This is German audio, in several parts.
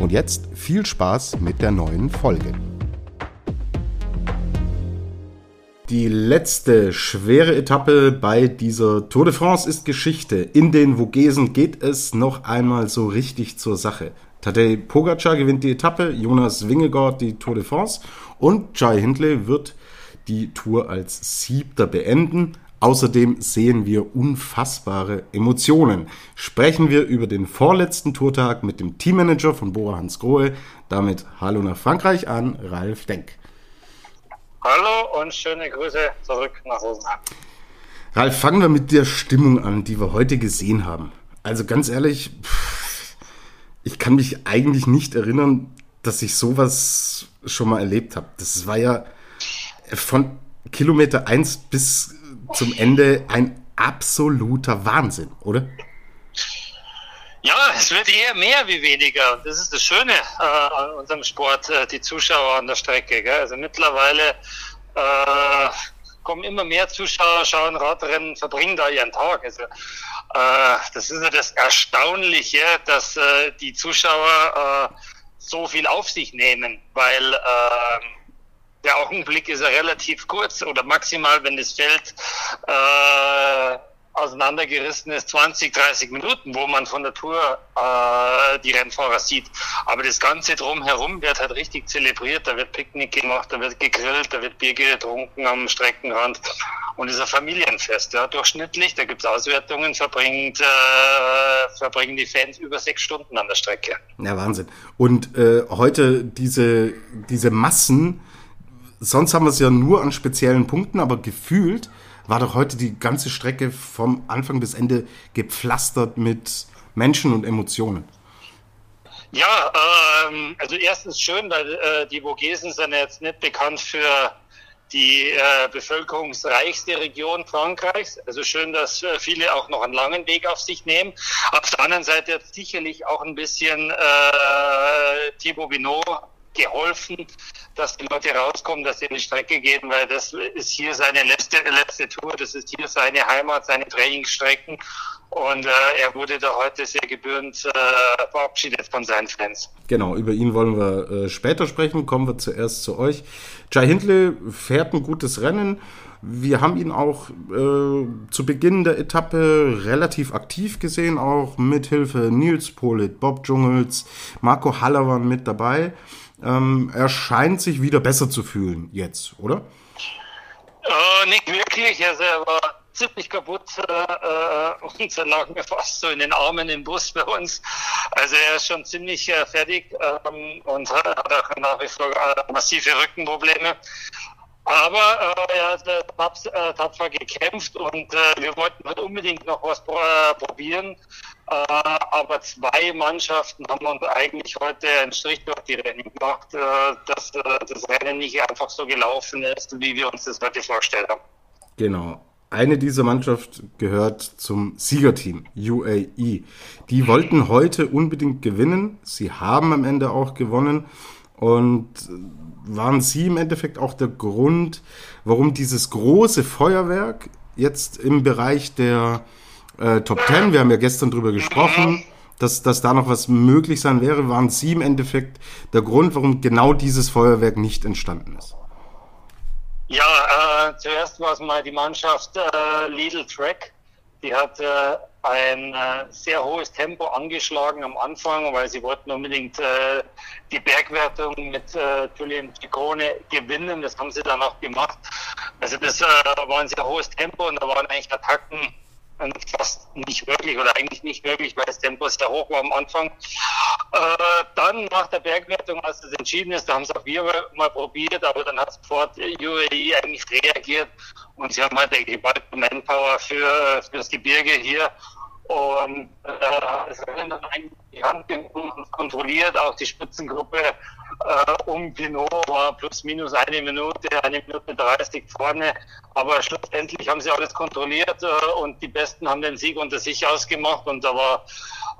Und jetzt viel Spaß mit der neuen Folge. Die letzte schwere Etappe bei dieser Tour de France ist Geschichte. In den Vogesen geht es noch einmal so richtig zur Sache. Tadej Pogacar gewinnt die Etappe, Jonas Wingegaard die Tour de France und Jai Hindley wird die Tour als Siebter beenden. Außerdem sehen wir unfassbare Emotionen. Sprechen wir über den vorletzten Tourtag mit dem Teammanager von Bora Hans Grohe. Damit Hallo nach Frankreich an Ralf Denk. Hallo und schöne Grüße zurück nach Rosenheim. Ralf, fangen wir mit der Stimmung an, die wir heute gesehen haben. Also ganz ehrlich, ich kann mich eigentlich nicht erinnern, dass ich sowas schon mal erlebt habe. Das war ja von Kilometer 1 bis zum Ende ein absoluter Wahnsinn, oder? Ja, es wird eher mehr wie weniger. Das ist das Schöne äh, an unserem Sport, äh, die Zuschauer an der Strecke. Gell? Also mittlerweile äh, kommen immer mehr Zuschauer, schauen Radrennen, verbringen da ihren Tag. Also äh, das ist ja das Erstaunliche, dass äh, die Zuschauer äh, so viel auf sich nehmen, weil äh, der Augenblick ist ja relativ kurz oder maximal, wenn das Feld äh, auseinandergerissen ist, 20, 30 Minuten, wo man von der Tour äh, die Rennfahrer sieht. Aber das Ganze drumherum wird halt richtig zelebriert. Da wird Picknick gemacht, da wird gegrillt, da wird Bier getrunken am Streckenrand. Und es ist ein Familienfest. Ja. Durchschnittlich, da gibt es Auswertungen, verbringt, äh, verbringen die Fans über sechs Stunden an der Strecke. Ja, Wahnsinn. Und äh, heute diese, diese Massen, sonst haben wir es ja nur an speziellen Punkten, aber gefühlt war doch heute die ganze Strecke vom Anfang bis Ende gepflastert mit Menschen und Emotionen. Ja, ähm, also erstens schön, weil äh, die Vogesen sind jetzt nicht bekannt für die äh, bevölkerungsreichste Region Frankreichs. Also schön, dass äh, viele auch noch einen langen Weg auf sich nehmen. Auf der anderen Seite hat sicherlich auch ein bisschen äh, Thibaut Binot geholfen, dass die Leute rauskommen, dass sie in die Strecke gehen, weil das ist hier seine letzte, letzte Tour, das ist hier seine Heimat, seine Trainingsstrecken und äh, er wurde da heute sehr gebührend äh, verabschiedet von seinen Fans. Genau, über ihn wollen wir äh, später sprechen. Kommen wir zuerst zu euch. Jai Hindley fährt ein gutes Rennen. Wir haben ihn auch äh, zu Beginn der Etappe relativ aktiv gesehen, auch mit Hilfe Nils Polit, Bob Dschungels, Marco Haller waren mit dabei. Ähm, er scheint sich wieder besser zu fühlen jetzt, oder? Äh, nicht wirklich. Er war ziemlich kaputt äh, äh und er lag mir fast so in den Armen im Bus bei uns. Also er ist schon ziemlich äh, fertig ähm, und hat auch nach wie vor äh, massive Rückenprobleme. Aber äh, er hat äh, tapfer gekämpft und äh, wir wollten halt unbedingt noch was äh, probieren. Äh, aber zwei Mannschaften haben uns eigentlich heute einen Strich durch die Rennen gemacht, äh, dass äh, das Rennen nicht einfach so gelaufen ist, wie wir uns das heute vorgestellt haben. Genau. Eine dieser Mannschaft gehört zum Siegerteam UAE. Die wollten heute unbedingt gewinnen. Sie haben am Ende auch gewonnen. Und waren Sie im Endeffekt auch der Grund, warum dieses große Feuerwerk jetzt im Bereich der äh, Top Ten, wir haben ja gestern drüber gesprochen, dass, dass da noch was möglich sein wäre, waren Sie im Endeffekt der Grund, warum genau dieses Feuerwerk nicht entstanden ist? Ja, äh, zuerst war es mal die Mannschaft äh, Lidl Track. Die hat äh, ein äh, sehr hohes Tempo angeschlagen am Anfang, weil sie wollten unbedingt äh, die Bergwertung mit äh, Julian Ciccone gewinnen. Das haben sie dann auch gemacht. Also das äh, war ein sehr hohes Tempo und da waren eigentlich Attacken fast nicht wirklich oder eigentlich nicht wirklich, weil das Tempo sehr hoch war am Anfang. Äh, dann nach der Bergwertung, als es entschieden ist, da haben es auch wir mal probiert, aber dann hat sofort UAE eigentlich reagiert und sie haben halt die geballte Manpower für, für das Gebirge hier und äh, das Rennen dann eigentlich die Hand genommen und kontrolliert. Auch die Spitzengruppe äh, um Pinot war plus minus eine Minute, eine Minute 30 vorne. Aber schlussendlich haben sie alles kontrolliert äh, und die Besten haben den Sieg unter sich ausgemacht. Und da war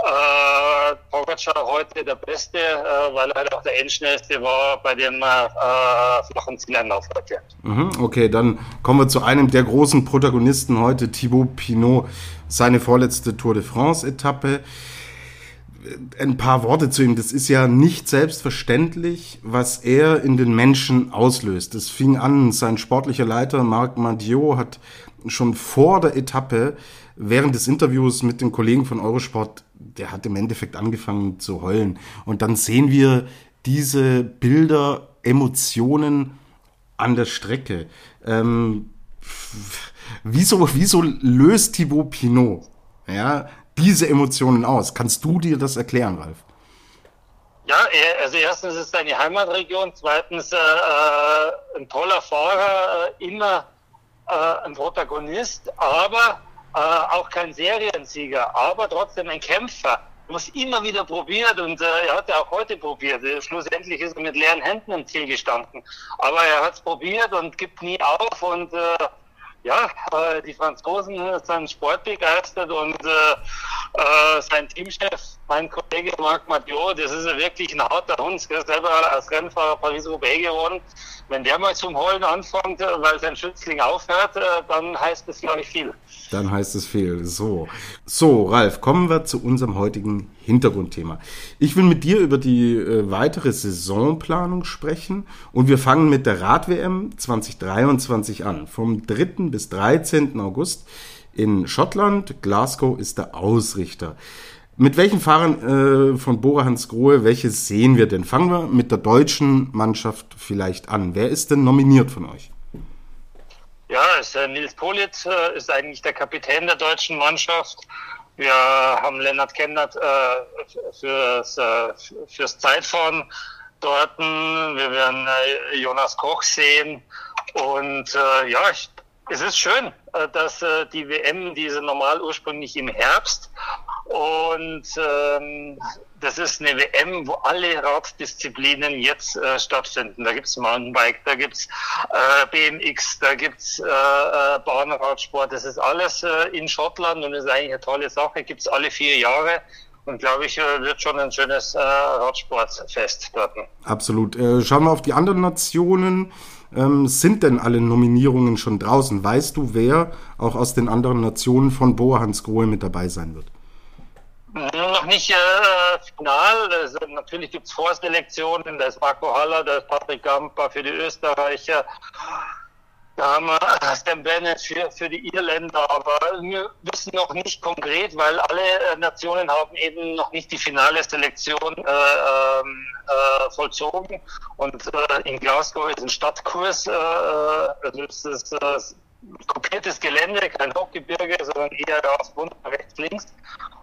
äh, Pogacar heute der Beste, äh, weil er halt auch der Endschnellste war bei dem äh, flachen Zieleinlauf heute. Mhm, okay, dann kommen wir zu einem der großen Protagonisten heute, Thibaut Pinot seine vorletzte Tour de France-Etappe. Ein paar Worte zu ihm. Das ist ja nicht selbstverständlich, was er in den Menschen auslöst. Es fing an, sein sportlicher Leiter Marc Madiot hat schon vor der Etappe während des Interviews mit den Kollegen von Eurosport, der hat im Endeffekt angefangen zu heulen. Und dann sehen wir diese Bilder, Emotionen an der Strecke. Ähm, Wieso, wieso löst Thibaut Pinot ja, diese Emotionen aus? Kannst du dir das erklären, Ralf? Ja, also erstens ist es seine Heimatregion, zweitens äh, äh, ein toller Fahrer, äh, immer äh, ein Protagonist, aber äh, auch kein Seriensieger, aber trotzdem ein Kämpfer. Muss immer wieder probiert und äh, er hat ja auch heute probiert. Schlussendlich ist er mit leeren Händen im Ziel gestanden. Aber er hat es probiert und gibt nie auf und ja, äh, die Franzosen sind sportbegeistert und äh, äh, sein Teamchef, mein Kollege Marc Mathieu, das ist wirklich ein harter Hund, der selber als Rennfahrer Paris-Roubaix geworden. Wenn der mal zum Heulen anfängt, äh, weil sein Schützling aufhört, äh, dann heißt es, glaube ich, viel. Dann heißt es viel. So. So, Ralf, kommen wir zu unserem heutigen Hintergrundthema. Ich will mit dir über die äh, weitere Saisonplanung sprechen und wir fangen mit der Rad-WM 2023 an. Vom 3. bis 13. August in Schottland. Glasgow ist der Ausrichter. Mit welchen Fahrern äh, von Bora Hans Grohe, welche sehen wir denn? Fangen wir mit der deutschen Mannschaft vielleicht an. Wer ist denn nominiert von euch? Ja, ist, äh, Nils Politz äh, ist eigentlich der Kapitän der deutschen Mannschaft. Wir haben Lennart Kennert äh, fürs, äh, fürs Zeitfahren dort. Wir werden äh, Jonas Koch sehen. Und äh, ja, ich, es ist schön, äh, dass äh, die WM, diese normal ursprünglich im Herbst, und ähm, das ist eine WM, wo alle Raddisziplinen jetzt äh, stattfinden. Da gibt's Mountainbike, da gibt's äh, BMX, da gibt's äh, äh, Bahnradsport. Das ist alles äh, in Schottland und ist eigentlich eine tolle Sache. Gibt's alle vier Jahre. Und glaube ich, äh, wird schon ein schönes äh, Radsportfest dort. Absolut. Äh, schauen wir auf die anderen Nationen. Ähm, sind denn alle Nominierungen schon draußen? Weißt du, wer auch aus den anderen Nationen von Boa Hans Grohe mit dabei sein wird? Noch nicht äh, final. Also, natürlich gibt's Vorselektionen. Da ist Marco Haller, da ist Patrick Gamper für die Österreicher. Da haben wir Stan Bennett für, für die Irländer, aber wir wissen noch nicht konkret, weil alle äh, Nationen haben eben noch nicht die finale Selektion äh, ähm, äh, vollzogen. Und äh, in Glasgow ist ein Stadtkurs, also ist das, äh, kopiertes Gelände, kein Hochgebirge, sondern eher auf Wunder rechts, links.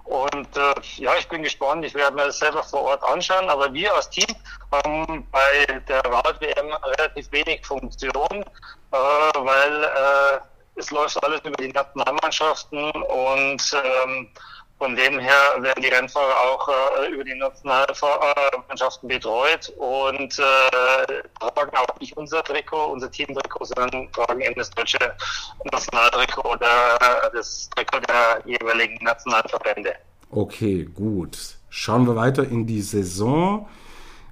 Und äh, ja, ich bin gespannt. Ich werde mir das selber vor Ort anschauen. Aber wir als Team haben bei der Rad-WM relativ wenig Funktion, äh, weil äh, es läuft alles über die Nationalmannschaften und ähm, von dem her werden die Rennfahrer auch äh, über die Nationalmannschaften betreut und äh, tragen auch nicht unser Trikot, unser Teamtrikot, sondern tragen eben das deutsche Nationaltrikot oder äh, das Trikot der jeweiligen Nationalverbände. Okay, gut. Schauen wir weiter in die Saison.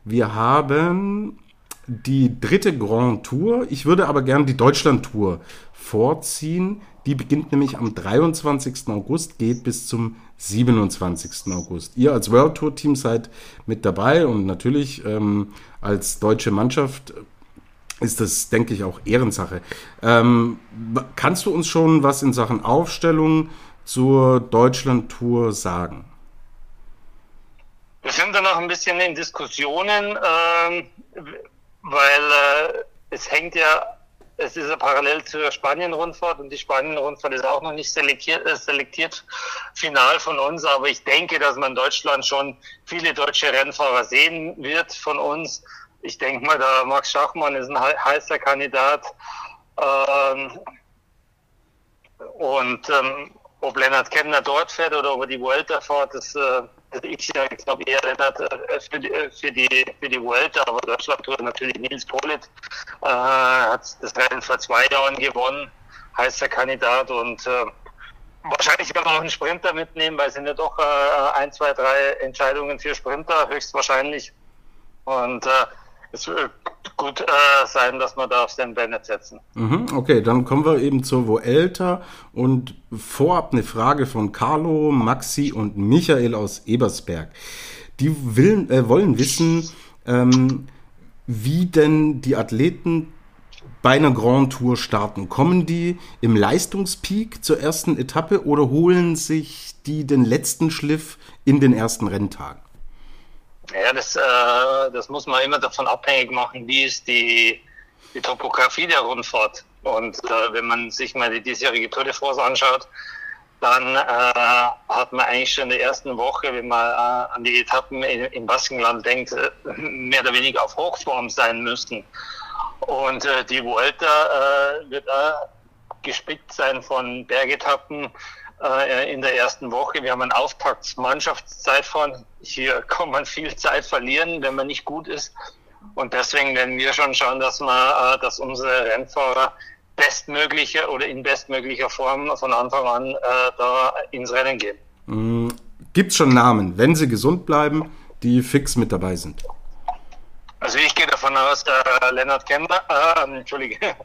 Wir haben die dritte Grand Tour. Ich würde aber gerne die Deutschland Tour vorziehen. Die beginnt nämlich am 23. August, geht bis zum 27. August. Ihr als World Tour Team seid mit dabei und natürlich ähm, als deutsche Mannschaft ist das, denke ich, auch Ehrensache. Ähm, kannst du uns schon was in Sachen Aufstellung zur Deutschland Tour sagen? Wir sind da noch ein bisschen in Diskussionen, ähm, weil äh, es hängt ja es ist ja parallel zur Spanien-Rundfahrt und die Spanien-Rundfahrt ist auch noch nicht selektiert, äh, selektiert final von uns, aber ich denke, dass man in Deutschland schon viele deutsche Rennfahrer sehen wird von uns. Ich denke mal, der Max Schachmann ist ein heißer Kandidat. Ähm, und ähm, ob Lennart Kemner dort fährt oder ob er die Vuelta fährt, das, äh, das ich ich glaube eher Lennart äh, für, die, äh, für, die, für die Vuelta, aber Deutschland Tour natürlich Nils Polit, äh, hat das Rennen vor zwei Jahren gewonnen, heißer Kandidat und äh, wahrscheinlich werden wir auch einen Sprinter mitnehmen, weil es sind ja doch äh, ein, zwei, drei Entscheidungen für Sprinter höchstwahrscheinlich. Und äh, es wird gut äh, sein, dass wir da auf Stan Bennett setzen. Mhm, okay, dann kommen wir eben zur Vuelta und vorab eine Frage von Carlo, Maxi und Michael aus Ebersberg. Die will, äh, wollen wissen, ähm, wie denn die Athleten bei einer Grand Tour starten. Kommen die im Leistungspeak zur ersten Etappe oder holen sich die den letzten Schliff in den ersten Renntagen? Ja, das, äh, das muss man immer davon abhängig machen, wie ist die, die Topografie der Rundfahrt. Und äh, wenn man sich mal die diesjährige Tour de France anschaut, dann äh, hat man eigentlich schon in der ersten Woche, wenn man äh, an die Etappen in, im Baskenland denkt, äh, mehr oder weniger auf Hochform sein müssten. Und äh, die Vuelta äh, wird äh, gespickt sein von Bergetappen, äh, in der ersten Woche. Wir haben ein Auftaktsmannschaftszeitfahren. Hier kann man viel Zeit verlieren, wenn man nicht gut ist. Und deswegen werden wir schon schauen, dass wir, äh, dass unsere Rennfahrer bestmögliche oder in bestmöglicher Form von Anfang an äh, da ins Rennen gehen. Mm, Gibt es schon Namen, wenn sie gesund bleiben, die fix mit dabei sind? Also ich gehe davon aus, äh, Lennart Kemmer, äh, Entschuldige, äh,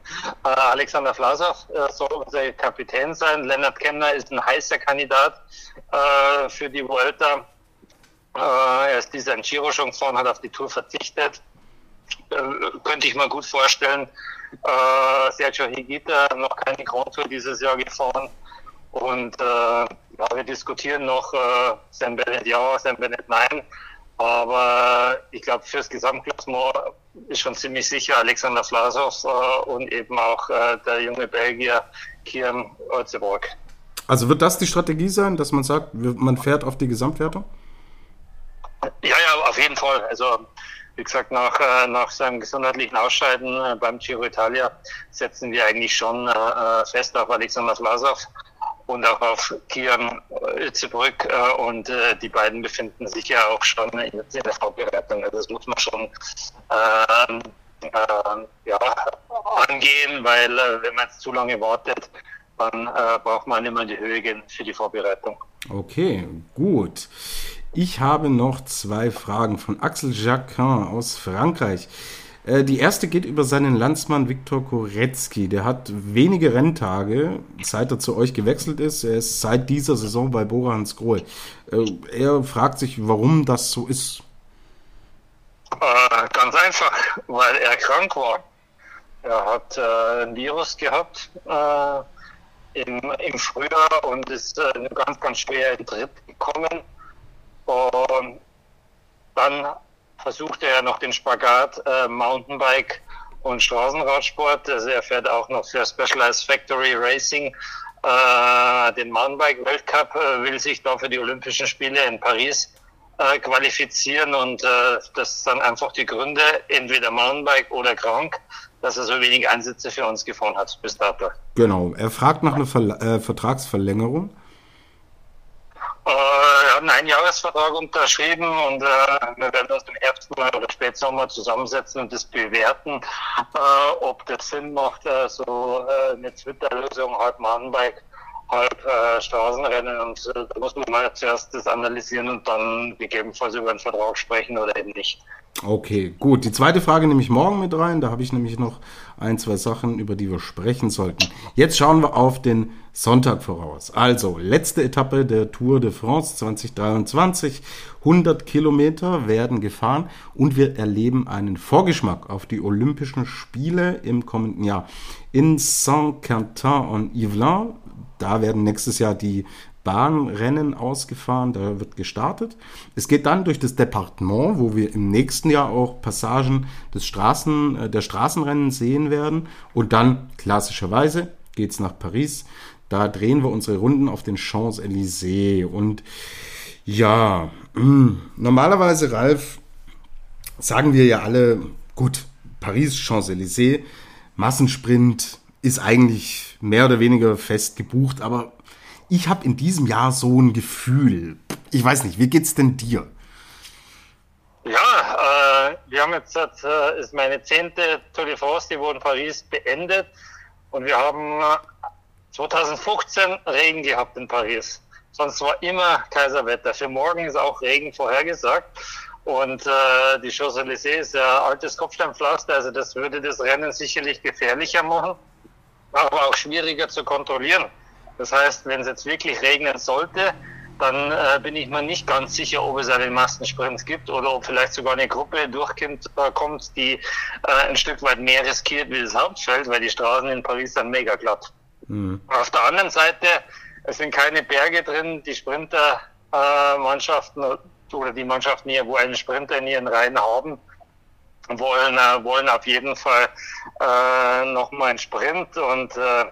Alexander Vlasov äh, soll unser Kapitän sein. Lennart Kemner ist ein heißer Kandidat äh, für die Vuelta. Äh, er ist dieser Giro schon gefahren, hat auf die Tour verzichtet. Äh, könnte ich mir gut vorstellen. Äh, Sergio Higuita noch keine Grand Tour dieses Jahr gefahren. Und äh, ja, wir diskutieren noch äh, Sam Bennett ja, Sam Bennett nein. Aber ich glaube, fürs Gesamtklassement ist schon ziemlich sicher Alexander Vlasov äh, und eben auch äh, der junge Belgier Kieran Olzeborg. Also wird das die Strategie sein, dass man sagt, man fährt auf die Gesamtwertung? Ja, ja, auf jeden Fall. Also wie gesagt, nach, äh, nach seinem gesundheitlichen Ausscheiden äh, beim Giro Italia setzen wir eigentlich schon äh, fest auf Alexander Vlasov und auch auf Kian Itzebrück äh, und äh, die beiden befinden sich ja auch schon in, in der Vorbereitung. Also das muss man schon äh, äh, ja, angehen, weil äh, wenn man zu lange wartet, dann äh, braucht man immer die Höhe gehen für die Vorbereitung. Okay, gut. Ich habe noch zwei Fragen von Axel Jacquin aus Frankreich. Äh, die erste geht über seinen Landsmann Viktor Korecki. Der hat wenige Renntage, seit er zu euch gewechselt ist. Er ist seit dieser Saison bei Bora Hansgrohe. Äh, er fragt sich, warum das so ist. Äh, ganz einfach, weil er krank war. Er hat äh, ein Virus gehabt äh, im, im Frühjahr und ist äh, ganz, ganz schwer in Tritt gekommen. Und dann versuchte er noch den Spagat äh, Mountainbike und Straßenradsport. Also er fährt auch noch für Specialized Factory Racing äh, den Mountainbike Weltcup, äh, will sich da für die Olympischen Spiele in Paris äh, qualifizieren und äh, das ist dann einfach die Gründe, entweder Mountainbike oder krank, dass er so wenig Einsätze für uns gefahren hat bis dato. Genau, er fragt nach einer Ver äh, Vertragsverlängerung. Äh, einen Einjahresvertrag unterschrieben und äh, wir werden uns im Herbst oder Spätsommer zusammensetzen und das bewerten, äh, ob das Sinn macht, äh, so äh, eine Twitter-Lösung, halb Mountainbike, halb äh, Straßenrennen und da muss man mal zuerst das analysieren und dann gegebenenfalls über einen Vertrag sprechen oder eben nicht. Okay, gut. Die zweite Frage nehme ich morgen mit rein. Da habe ich nämlich noch ein, zwei Sachen, über die wir sprechen sollten. Jetzt schauen wir auf den Sonntag voraus. Also, letzte Etappe der Tour de France 2023. 100 Kilometer werden gefahren und wir erleben einen Vorgeschmack auf die Olympischen Spiele im kommenden Jahr. In Saint-Quentin und Yvelin, da werden nächstes Jahr die Bahnrennen ausgefahren, da wird gestartet. Es geht dann durch das Departement, wo wir im nächsten Jahr auch Passagen des Straßen, äh, der Straßenrennen sehen werden. Und dann klassischerweise geht's nach Paris. Da drehen wir unsere Runden auf den Champs-Élysées. Und ja, hm, normalerweise, Ralf, sagen wir ja alle, gut, Paris, Champs-Élysées, Massensprint ist eigentlich mehr oder weniger fest gebucht, aber ich habe in diesem Jahr so ein Gefühl. Ich weiß nicht, wie geht's denn dir? Ja, äh, wir haben jetzt, äh, ist meine zehnte Tour de France, die wurde in Paris beendet. Und wir haben 2015 äh, Regen gehabt in Paris. Sonst war immer Kaiserwetter. Für morgen ist auch Regen vorhergesagt. Und äh, die Champs-Élysées ist ja altes Kopfsteinpflaster, also das würde das Rennen sicherlich gefährlicher machen, aber auch schwieriger zu kontrollieren. Das heißt, wenn es jetzt wirklich regnen sollte, dann äh, bin ich mir nicht ganz sicher, ob es einen Massensprint gibt oder ob vielleicht sogar eine Gruppe durchkommt, äh, kommt, die äh, ein Stück weit mehr riskiert wie das Hauptfeld, weil die Straßen in Paris dann mega glatt. Mhm. Auf der anderen Seite, es sind keine Berge drin, die Sprintermannschaften äh, oder die Mannschaften hier, wo einen Sprinter in ihren Reihen haben, wollen, äh, wollen auf jeden Fall äh, nochmal einen Sprint und äh,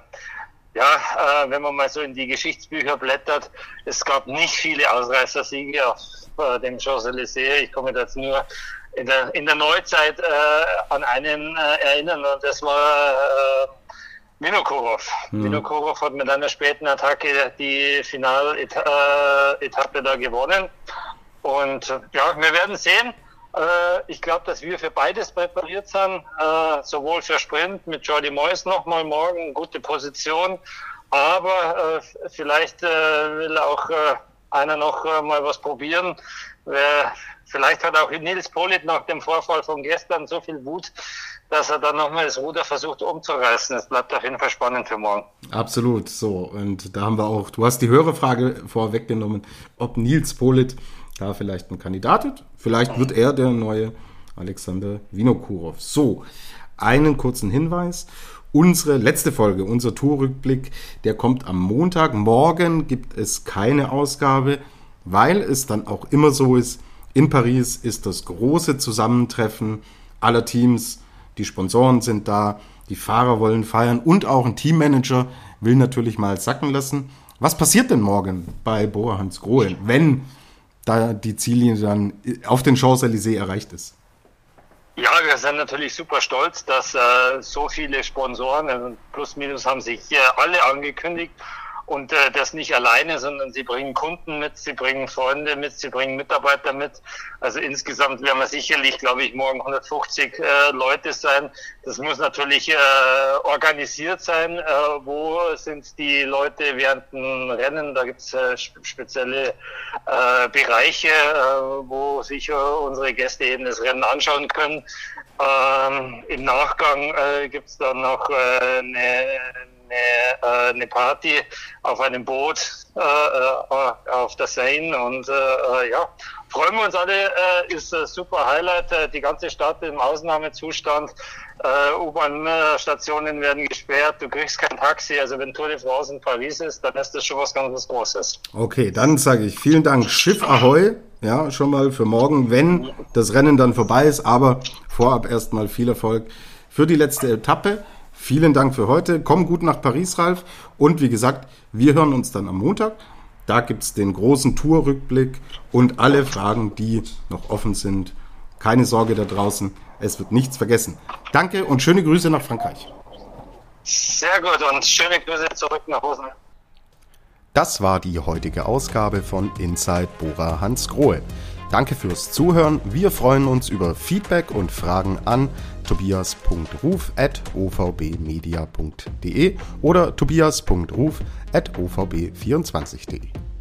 ja, äh, wenn man mal so in die Geschichtsbücher blättert, es gab nicht viele Ausreißersiege auf äh, dem Champs-Élysées. Ich komme jetzt nur in der, in der Neuzeit äh, an einen äh, erinnern und das war äh, Vinokurov. Mhm. Vinokurov hat mit einer späten Attacke die Finaletappe äh, da gewonnen. Und ja, wir werden sehen. Äh, ich glaube, dass wir für beides präpariert sind, äh, sowohl für Sprint mit Jordi Moyes nochmal morgen, gute Position, aber äh, vielleicht will auch einer noch mal was probieren. Vielleicht hat auch Nils Polit nach dem Vorfall von gestern so viel Wut, dass er dann nochmal das Ruder versucht umzureißen. Es bleibt auf jeden Fall spannend für morgen. Absolut, so. Und da haben wir auch, du hast die höhere Frage vorweggenommen, ob Nils Polit da vielleicht ein Kandidat. Vielleicht wird er der neue Alexander Vinokurov. So, einen kurzen Hinweis. Unsere letzte Folge, unser Tourrückblick, der kommt am Montag. Morgen gibt es keine Ausgabe, weil es dann auch immer so ist, in Paris ist das große Zusammentreffen aller Teams. Die Sponsoren sind da, die Fahrer wollen feiern und auch ein Teammanager will natürlich mal sacken lassen. Was passiert denn morgen bei Bora Hans Grohe, wenn da die Ziellinie dann auf den Champs-Élysées erreicht ist? Ja, wir sind natürlich super stolz, dass äh, so viele Sponsoren, also plus minus haben sich hier alle angekündigt, und äh, das nicht alleine, sondern sie bringen Kunden mit, sie bringen Freunde mit, sie bringen Mitarbeiter mit. Also insgesamt werden wir sicherlich, glaube ich, morgen 150 äh, Leute sein. Das muss natürlich äh, organisiert sein. Äh, wo sind die Leute während dem Rennen? Da gibt es äh, spezielle äh, Bereiche, äh, wo sich äh, unsere Gäste eben das Rennen anschauen können. Ähm, Im Nachgang äh, gibt es dann noch äh, eine eine, äh, eine Party auf einem Boot äh, äh, auf der Seine und äh, ja, freuen wir uns alle, äh, ist ein super Highlight, äh, die ganze Stadt im Ausnahmezustand, äh, U-Bahn-Stationen werden gesperrt, du kriegst kein Taxi, also wenn Tour de France in Paris ist, dann ist das schon was ganz Großes. Okay, dann sage ich vielen Dank, Schiff Ahoi, ja, schon mal für morgen, wenn das Rennen dann vorbei ist, aber vorab erstmal viel Erfolg für die letzte Etappe. Vielen Dank für heute. Komm gut nach Paris, Ralf. Und wie gesagt, wir hören uns dann am Montag. Da gibt es den großen Tourrückblick und alle Fragen, die noch offen sind. Keine Sorge da draußen, es wird nichts vergessen. Danke und schöne Grüße nach Frankreich. Sehr gut und schöne Grüße zurück nach Hause. Das war die heutige Ausgabe von Inside Bora Hans Grohe. Danke fürs Zuhören. Wir freuen uns über Feedback und Fragen an tobias.ruf.ovbmedia.de oder tobias.ruf.ovb24.de.